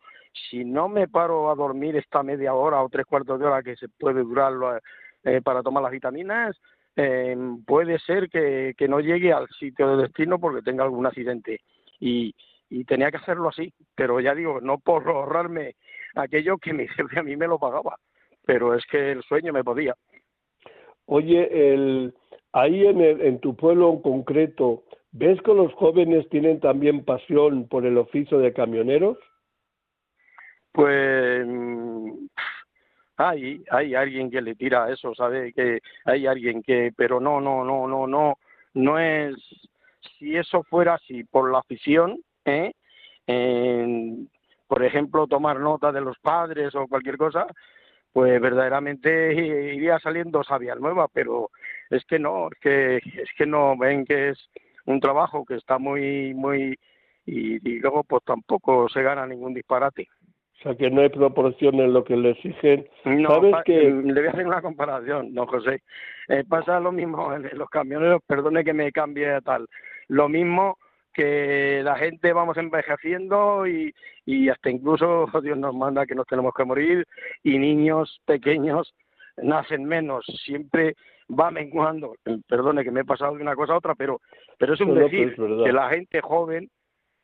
si no me paro a dormir esta media hora o tres cuartos de hora que se puede durar eh, para tomar las vitaminas, eh, puede ser que, que, no llegue al sitio de destino porque tenga algún accidente. Y, y tenía que hacerlo así, pero ya digo, no por ahorrarme aquello que mi jefe a mí me lo pagaba, pero es que el sueño me podía. Oye, el, ahí en, en tu pueblo en concreto, ¿ves que los jóvenes tienen también pasión por el oficio de camioneros? Pues hay, hay alguien que le tira a eso, ¿sabe? Que hay alguien que, pero no, no, no, no, no, no es, si eso fuera así por la afición, ¿eh? por ejemplo, tomar nota de los padres o cualquier cosa, pues verdaderamente iría saliendo sabia nueva, pero es que no, es que, es que no ven que es un trabajo que está muy, muy, y luego pues tampoco se gana ningún disparate. O sea, que no hay proporción en lo que le exigen. No, ¿Sabes que... Le voy a hacer una comparación, no, José. Eh, pasa lo mismo en los camioneros, perdone que me cambie tal. Lo mismo que la gente vamos envejeciendo y, y hasta incluso Dios nos manda que nos tenemos que morir y niños pequeños nacen menos. Siempre va menguando. Perdone que me he pasado de una cosa a otra, pero, pero es un decir que la gente joven,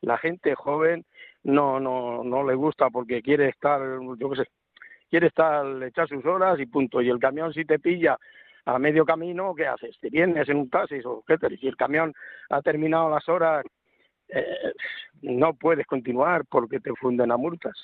la gente joven no, no, no le gusta porque quiere estar, yo qué sé, quiere estar, echar sus horas y punto. Y el camión si te pilla a medio camino, ¿qué haces? ¿Te vienes en un taxi o qué te Si el camión ha terminado las horas, eh, no puedes continuar porque te funden a multas.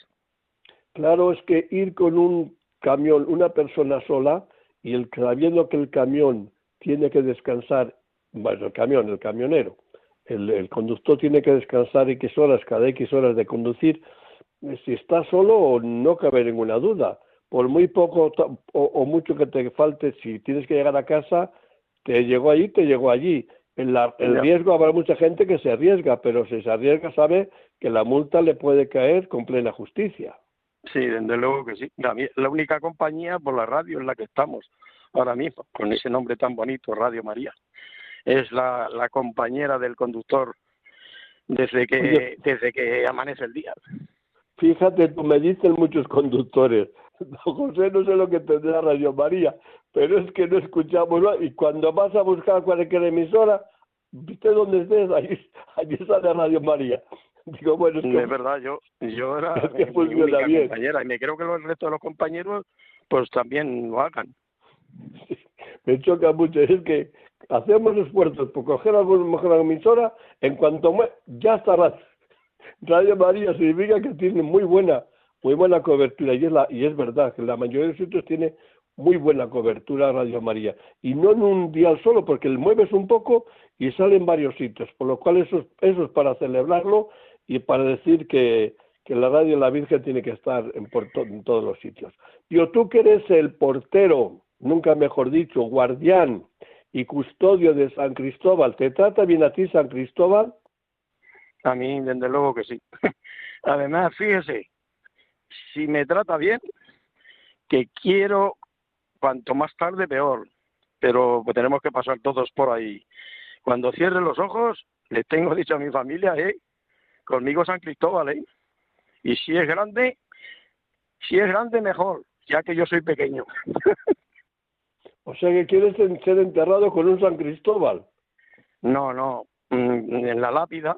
Claro, es que ir con un camión, una persona sola, y el sabiendo que el camión tiene que descansar, bueno, el camión, el camionero, el, conductor tiene que descansar X horas, cada X horas de conducir. Si está solo, no cabe ninguna duda. Por muy poco o, mucho que te falte, si tienes que llegar a casa, te llegó ahí, te llegó allí. El riesgo habrá mucha gente que se arriesga, pero si se arriesga sabe que la multa le puede caer con plena justicia. Sí, desde luego que sí. La, única compañía por la radio en la que estamos ahora mismo, con ese nombre tan bonito, Radio María es la, la compañera del conductor desde que, desde que amanece el día. Fíjate, tú me dicen muchos conductores, José no sé lo que tendrá Radio María, pero es que no escuchamos y cuando vas a buscar cualquier emisora, viste dónde estés, ahí, ahí sale Radio María. Digo, bueno, es, verdad, yo, yo era mi compañera y me creo que el resto de los compañeros pues también lo hagan. me choca mucho, es que hacemos esfuerzos por coger a la emisora, en cuanto ya está Radio, María significa que tiene muy buena, muy buena cobertura, y es, la, y es verdad que la mayoría de los sitios tiene muy buena cobertura Radio María, y no en un dial solo, porque le mueves un poco y sale en varios sitios, por lo cual eso, eso es para celebrarlo y para decir que, la radio de la Virgen tiene que estar en, en todos los sitios. Yo, tú que eres el portero, nunca mejor dicho, guardián y custodio de San Cristóbal. ¿Te trata bien a ti San Cristóbal? A mí, desde luego que sí. Además, fíjese, si me trata bien, que quiero cuanto más tarde peor, pero tenemos que pasar todos por ahí. Cuando cierre los ojos, le tengo dicho a mi familia, eh, conmigo San Cristóbal, eh. Y si es grande, si es grande mejor, ya que yo soy pequeño. O sea que quieres ser enterrado con un San Cristóbal. No, no, mm, en la lápida.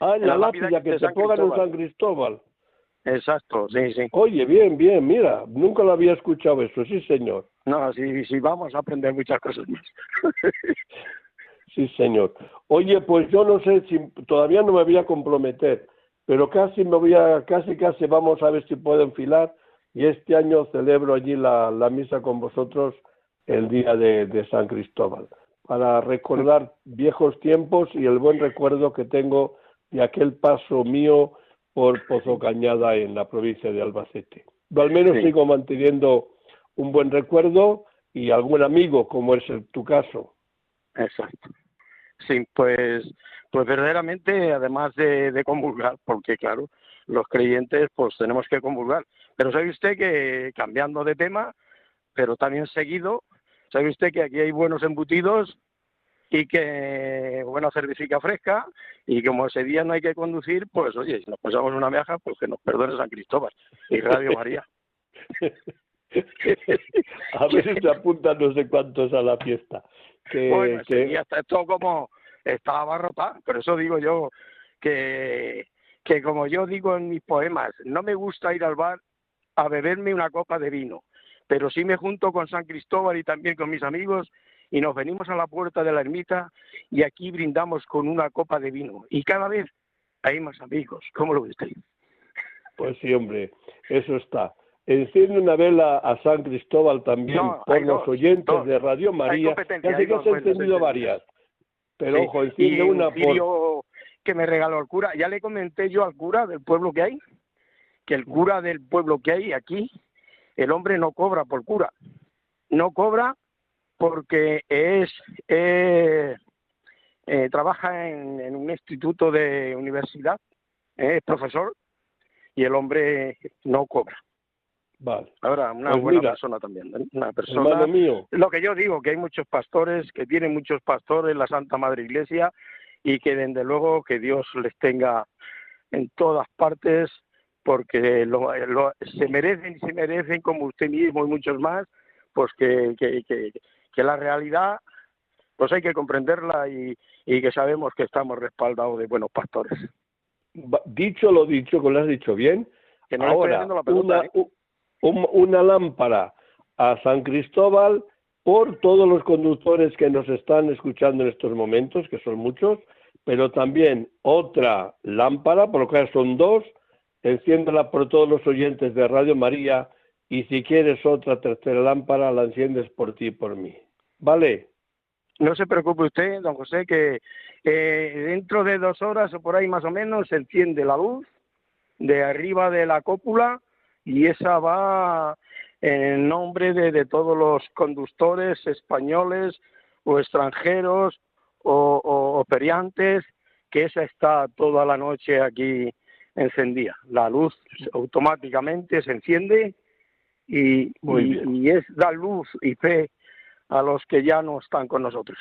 Ah, en la, lápida, que te pongan un San Cristóbal. Exacto, sí, sí. Oye, bien, bien, mira, nunca lo había escuchado eso, sí, señor. No, sí, sí, vamos a aprender muchas cosas más. sí, señor. Oye, pues yo no sé si todavía no me voy a comprometer, pero casi me voy a, casi, casi vamos a ver si puedo enfilar y este año celebro allí la, la misa con vosotros el día de, San Cristóbal, para recordar viejos tiempos y el buen recuerdo que tengo de aquel paso mío por Pozo Cañada en la provincia de Albacete. Yo al menos sigo manteniendo un buen recuerdo y algún amigo, como es el, tu caso. Exacto. Sí, pues, pues verdaderamente, además de, de convulgar, porque claro, los creyentes pues tenemos que convulgar. Pero sabe usted que, cambiando de tema, pero también seguido, sabe usted que aquí hay buenos embutidos y que buena certifica fresca y como ese día no hay que conducir, pues oye, si nos pasamos una viaja, pues que nos perdone San Cristóbal y Radio María. a ver si te apuntan no sé cuántos a la fiesta. Que, bueno, ese día está todo como estaba abarrotado, por eso digo yo que, que como yo digo en mis poemas, no me gusta ir al bar a beberme una copa de vino, pero sí me junto con San Cristóbal y también con mis amigos y nos venimos a la puerta de la ermita y aquí brindamos con una copa de vino. Y cada vez hay más amigos. ¿Cómo lo ves Pues sí, hombre, eso está. Enciende una vela a San Cristóbal también por los oyentes de Radio María. Ya sé que has encendido varias. Pero ojo, enciende una por... que me regaló el cura. Ya le comenté yo al cura del pueblo que hay, que el cura del pueblo que hay aquí, el hombre no cobra por cura. No cobra porque es eh, trabaja en, un instituto de universidad, es profesor y el hombre no cobra. Vale. Ahora, una pues buena persona también. ¿eh? Una persona. Mío. Lo que yo digo, que hay muchos pastores, que tienen muchos pastores la Santa Madre Iglesia y que desde luego que Dios les tenga en todas partes porque lo, se merecen y se merecen como usted mismo y muchos más, pues que, que, que, que la realidad pues hay que comprenderla y, que sabemos que estamos respaldados de buenos pastores. Dicho lo dicho, que lo has dicho bien, que no ahora una, ¿eh? Una lámpara a San Cristóbal por todos los conductores que nos están escuchando en estos momentos, que son muchos, pero también otra lámpara, por lo que son dos, enciéndela por todos los oyentes de Radio María y si quieres otra tercera lámpara, la enciendes por ti y por mí. ¿Vale? No se preocupe usted, don José, que eh, dentro de dos horas o por ahí más o menos se enciende la luz de arriba de la cópula y esa va en nombre de, de todos los conductores españoles o extranjeros o, o, periantes, que esa está toda la noche aquí encendida. La luz automáticamente se enciende y, y, es dar luz y fe a los que ya no están con nosotros.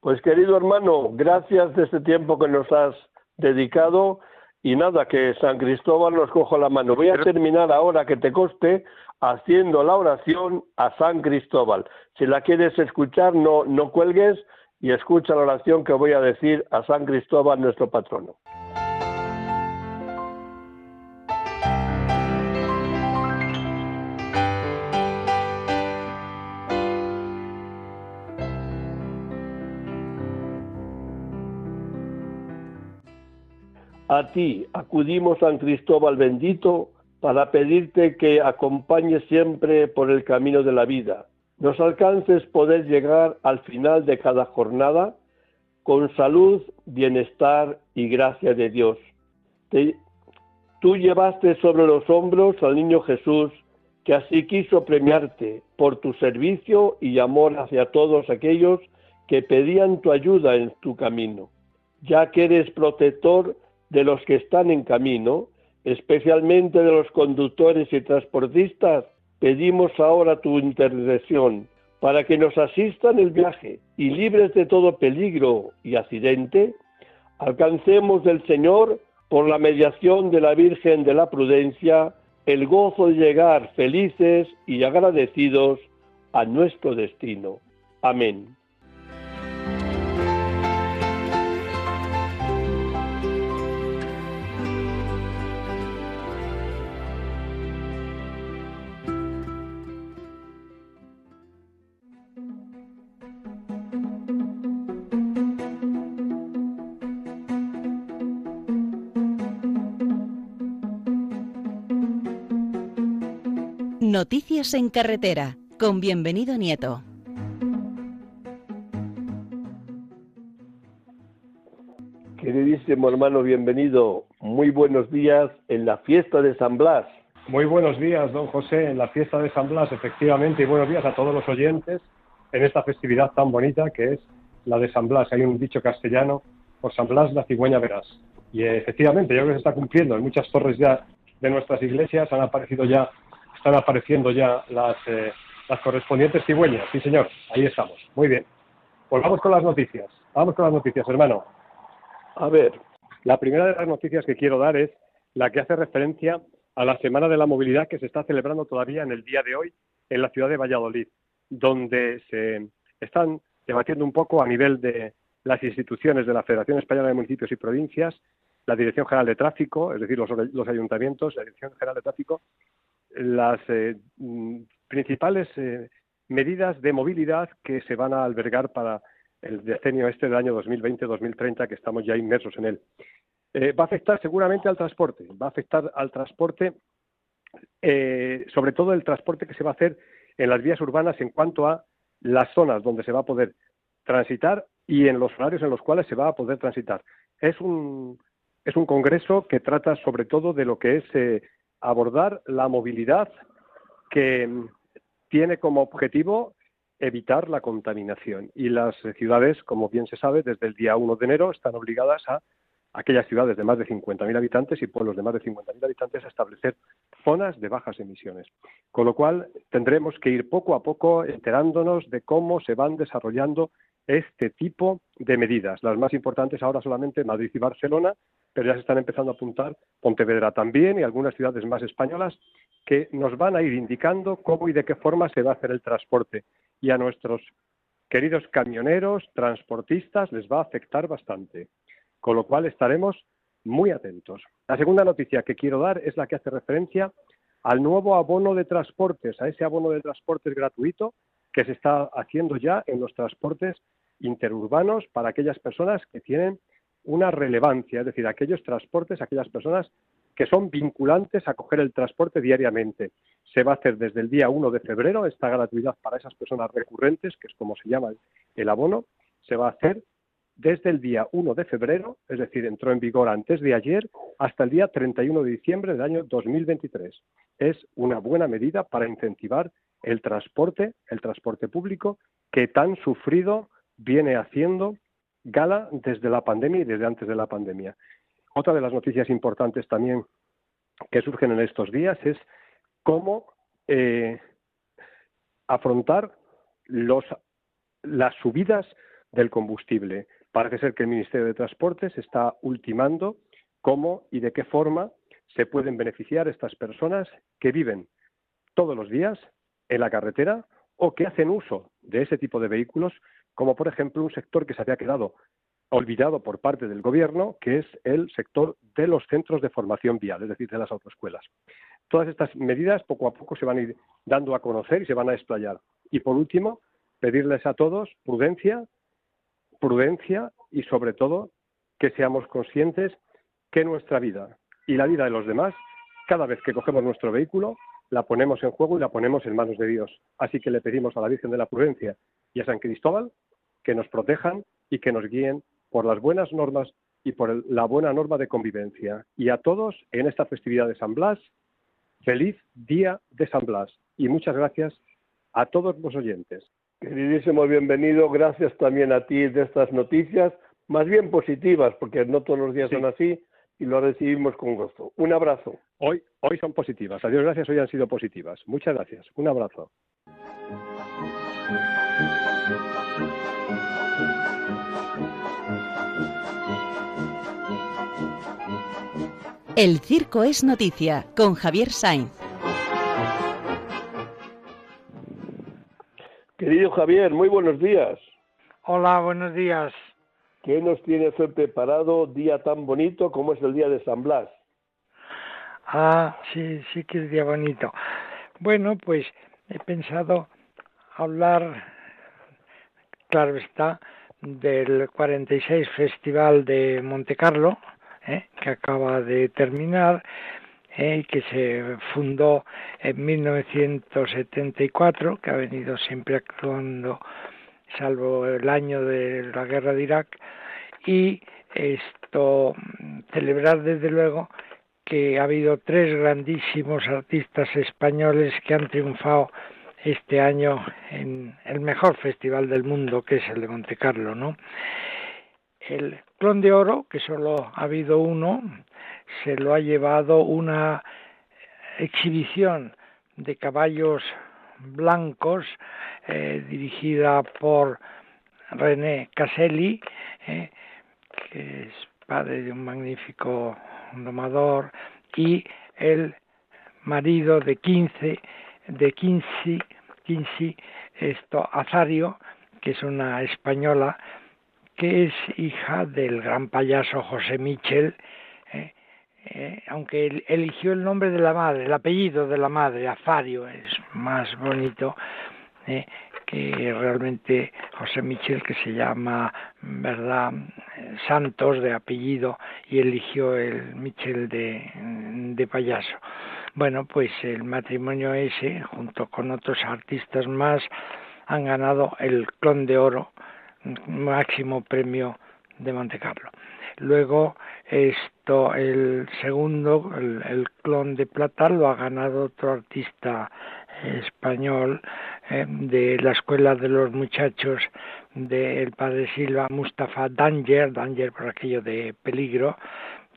Pues querido hermano, gracias de este tiempo que nos has dedicado y nada, que San Cristóbal nos coja la mano. Voy a terminar ahora que te coste haciendo la oración a San Cristóbal. Si la quieres escuchar, no, no cuelgues y escucha la oración que voy a decir a San Cristóbal, nuestro patrono. A ti acudimos, San Cristóbal bendito, para pedirte que acompañes siempre por el camino de la vida. Nos alcances poder llegar al final de cada jornada con salud, bienestar y gracia de Dios. tú llevaste sobre los hombros al niño Jesús, que así quiso premiarte por tu servicio y amor hacia todos aquellos que pedían tu ayuda en tu camino. Ya que eres protector de los que están en camino, especialmente de los conductores y transportistas, pedimos ahora tu intercesión para que nos asistan el viaje y libres de todo peligro y accidente, alcancemos del Señor, por la mediación de la Virgen de la Prudencia, el gozo de llegar felices y agradecidos a nuestro destino. Amén. Noticias en carretera, con bienvenido Nieto. Queridísimo hermano, bienvenido. Muy buenos días en la fiesta de San Blas. Muy buenos días, don José, en la fiesta de San Blas, efectivamente, y buenos días a todos los oyentes en esta festividad tan bonita que es la de San Blas. Hay un dicho castellano, por San Blas la cigüeña verás. Y efectivamente, yo creo que se está cumpliendo. En muchas torres ya de nuestras iglesias han aparecido ya, están apareciendo ya las, eh, las correspondientes cigüeñas. Sí, señor, ahí estamos. Muy bien. Pues vamos con las noticias. Vamos con las noticias, hermano. A ver, la primera de las noticias que quiero dar es la que hace referencia a la Semana de la Movilidad que se está celebrando todavía en el día de hoy en la ciudad de Valladolid, donde se están debatiendo un poco a nivel de las instituciones de la Federación Española de Municipios y Provincias, la Dirección General de Tráfico, es decir, los, ayuntamientos, la Dirección General de Tráfico, las eh, mm, principales eh, medidas de movilidad que se van a albergar para el decenio este del año 2020-2030, que estamos ya inmersos en él. Eh, va a afectar seguramente al transporte, va a afectar al transporte, sobre todo el transporte que se va a hacer en las vías urbanas en cuanto a las zonas donde se va a poder transitar y en los horarios en los cuales se va a poder transitar. Es un, es un congreso que trata sobre todo de lo que es abordar la movilidad que tiene como objetivo evitar la contaminación. Y las ciudades, como bien se sabe, desde el día 1 de enero están obligadas a aquellas ciudades de más de 50.000 habitantes y pueblos de más de 50.000 habitantes a establecer zonas de bajas emisiones. Con lo cual, tendremos que ir poco a poco enterándonos de cómo se van desarrollando este tipo de medidas. Las más importantes ahora solamente Madrid y Barcelona, pero ya se están empezando a apuntar Pontevedra también y algunas ciudades más españolas que nos van a ir indicando cómo y de qué forma se va a hacer el transporte. Y a nuestros queridos camioneros, transportistas, les va a afectar bastante con lo cual estaremos muy atentos. La segunda noticia que quiero dar es la que hace referencia al nuevo abono de transportes, a ese abono de transportes gratuito que se está haciendo ya en los transportes interurbanos para aquellas personas que tienen una relevancia, es decir, aquellos transportes, aquellas personas que son vinculantes a coger el transporte diariamente. Se va a hacer desde el día 1 de febrero esta gratuidad para esas personas recurrentes, que es como se llama el abono, se va a hacer desde el día 1 de febrero, es decir, entró en vigor antes de ayer, hasta el día 31 de diciembre del año 2023. Es una buena medida para incentivar el transporte, el transporte público, que tan sufrido viene haciendo gala desde la pandemia y desde antes de la pandemia. Otra de las noticias importantes también que surgen en estos días es cómo eh, afrontar las subidas del combustible. Parece ser que el Ministerio de Transportes está ultimando cómo y de qué forma se pueden beneficiar estas personas que viven todos los días en la carretera o que hacen uso de ese tipo de vehículos, como por ejemplo un sector que se había quedado olvidado por parte del Gobierno, que es el sector de los centros de formación vial, es decir, de las autoescuelas. Todas estas medidas poco a poco se van a ir dando a conocer y se van a explayar. Y por último, pedirles a todos prudencia, prudencia y sobre todo que seamos conscientes que nuestra vida y la vida de los demás, cada vez que cogemos nuestro vehículo, la ponemos en juego y la ponemos en manos de Dios. Así que le pedimos a la Virgen de la Prudencia y a San Cristóbal que nos protejan y que nos guíen por las buenas normas y por la buena norma de convivencia. Y a todos en esta festividad de San Blas, feliz día de San Blas. Y muchas gracias a todos los oyentes. Queridísimo bienvenido, gracias también a ti de estas noticias, más bien positivas, porque no todos los días son así y lo recibimos con gusto. Un abrazo. Hoy, hoy son positivas, a Dios gracias, hoy han sido positivas. Muchas gracias, un abrazo. El circo es noticia con Javier Sainz. Querido Javier, muy buenos días. Hola, buenos días. ¿Qué nos tiene usted preparado día tan bonito como es el día de San Blas? Ah, sí, sí que es día bonito. Bueno, pues he pensado hablar, claro está, del 46 Festival de Monte Carlo, ¿eh? que acaba de terminar eh, que se fundó en 1974, que ha venido siempre actuando salvo el año de la guerra de Irak, y esto celebrar desde luego que ha habido tres grandísimos artistas españoles que han triunfado este año en el mejor festival del mundo, que es el de Monte Carlo, ¿no? El Clon de Oro, que solo ha habido uno, se lo ha llevado una exhibición de caballos blancos eh, dirigida por René Caselli, eh, que es padre de un magnífico domador, y el marido de 15, de 15, 15 esto, Azario, que es una española, que es hija del gran payaso José Michel, eh, eh, aunque eligió el nombre de la madre, el apellido de la madre, Azario, es más bonito, eh, que realmente José Michel, que se llama, ¿verdad?, Santos de apellido, y eligió el Michel de, de payaso. Bueno, pues el matrimonio ese, junto con otros artistas más, han ganado el Clon de Oro, máximo premio de Monte Carlo. Luego esto, el segundo, el, clon de plata, lo ha ganado otro artista español eh, de la escuela de los muchachos del padre Silva, Mustafa Danger, Danger por aquello de peligro,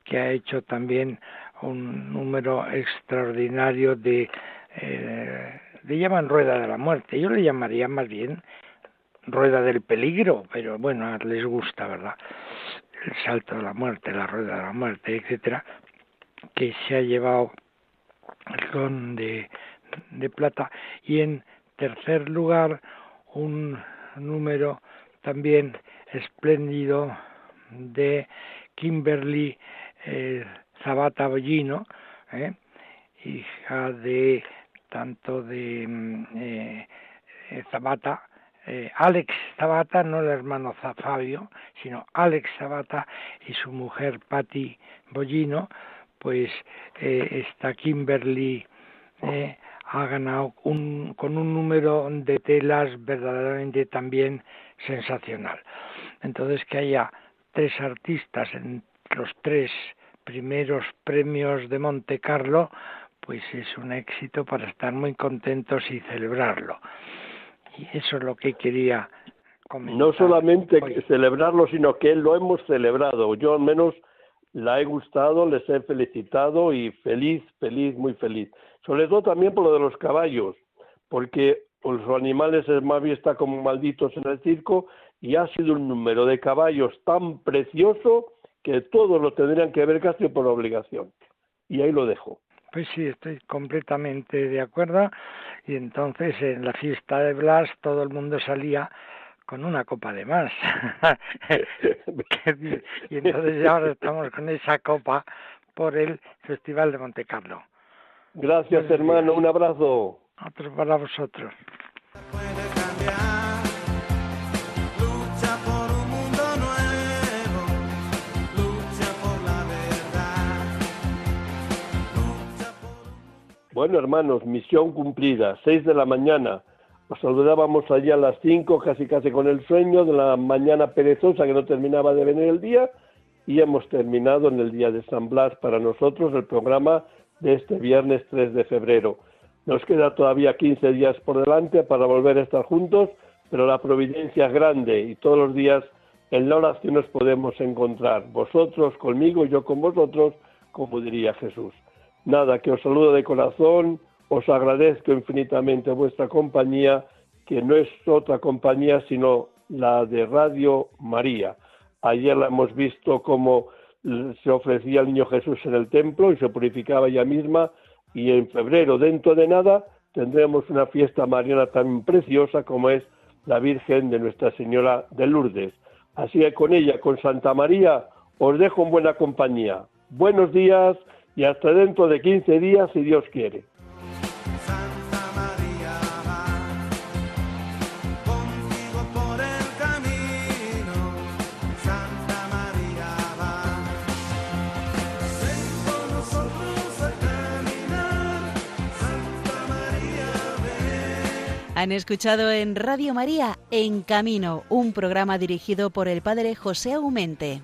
que ha hecho también un número extraordinario de, eh, le llaman rueda de la muerte, yo le llamaría más bien rueda del peligro, pero bueno, les gusta, ¿verdad? El salto de la muerte, la rueda de la muerte, etcétera, que se ha llevado el con de, plata y en tercer lugar un número también espléndido de Kimberly eh, Zabata Bollino, ¿eh? hija de tanto de mm, eh, Zabata eh, Alex Zabata, no el hermano Fabio, sino Alex Zabata y su mujer Patty Bollino, pues eh, esta Kimberly eh, ha ganado un, con un número de telas verdaderamente también sensacional. Entonces que haya tres artistas en los tres primeros premios de Monte Carlo, pues es un éxito para estar muy contentos y celebrarlo. Y eso es lo que quería comentar. No solamente celebrarlo, sino que lo hemos celebrado. Yo al menos la he gustado, les he felicitado y feliz, feliz, muy feliz. Sobre todo también por lo de los caballos, porque los animales es más bien está como malditos en el circo y ha sido un número de caballos tan precioso que todos lo tendrían que ver casi por obligación. Y ahí lo dejo. Pues sí, estoy completamente de acuerdo. Y entonces en la fiesta de Blas todo el mundo salía con una copa de más. y entonces ahora estamos con esa copa por el Festival de Monte Carlo. Gracias, hermano. Un abrazo. Otro para vosotros. Bueno, hermanos, misión cumplida, seis de la mañana. Os saludábamos allí a las cinco, casi casi con el sueño de la mañana perezosa que no terminaba de venir el día, y hemos terminado en el día de San Blas para nosotros el programa de este viernes 3 de febrero. Nos queda todavía 15 días por delante para volver a estar juntos, pero la providencia es grande y todos los días en la oración nos podemos encontrar, vosotros conmigo y yo con vosotros, como diría Jesús. Nada, que os saludo de corazón, os agradezco infinitamente vuestra compañía, que no es otra compañía sino la de Radio María. Ayer la hemos visto cómo se ofrecía el niño Jesús en el templo y se purificaba ella misma y en febrero, dentro de nada, tendremos una fiesta mariana tan preciosa como es la Virgen de Nuestra Señora de Lourdes. Así que con ella, con Santa María, os dejo en buena compañía. Buenos días y hasta dentro de 15 días si Dios quiere. Han escuchado en Radio María En Camino, un programa dirigido por el padre José Aumente.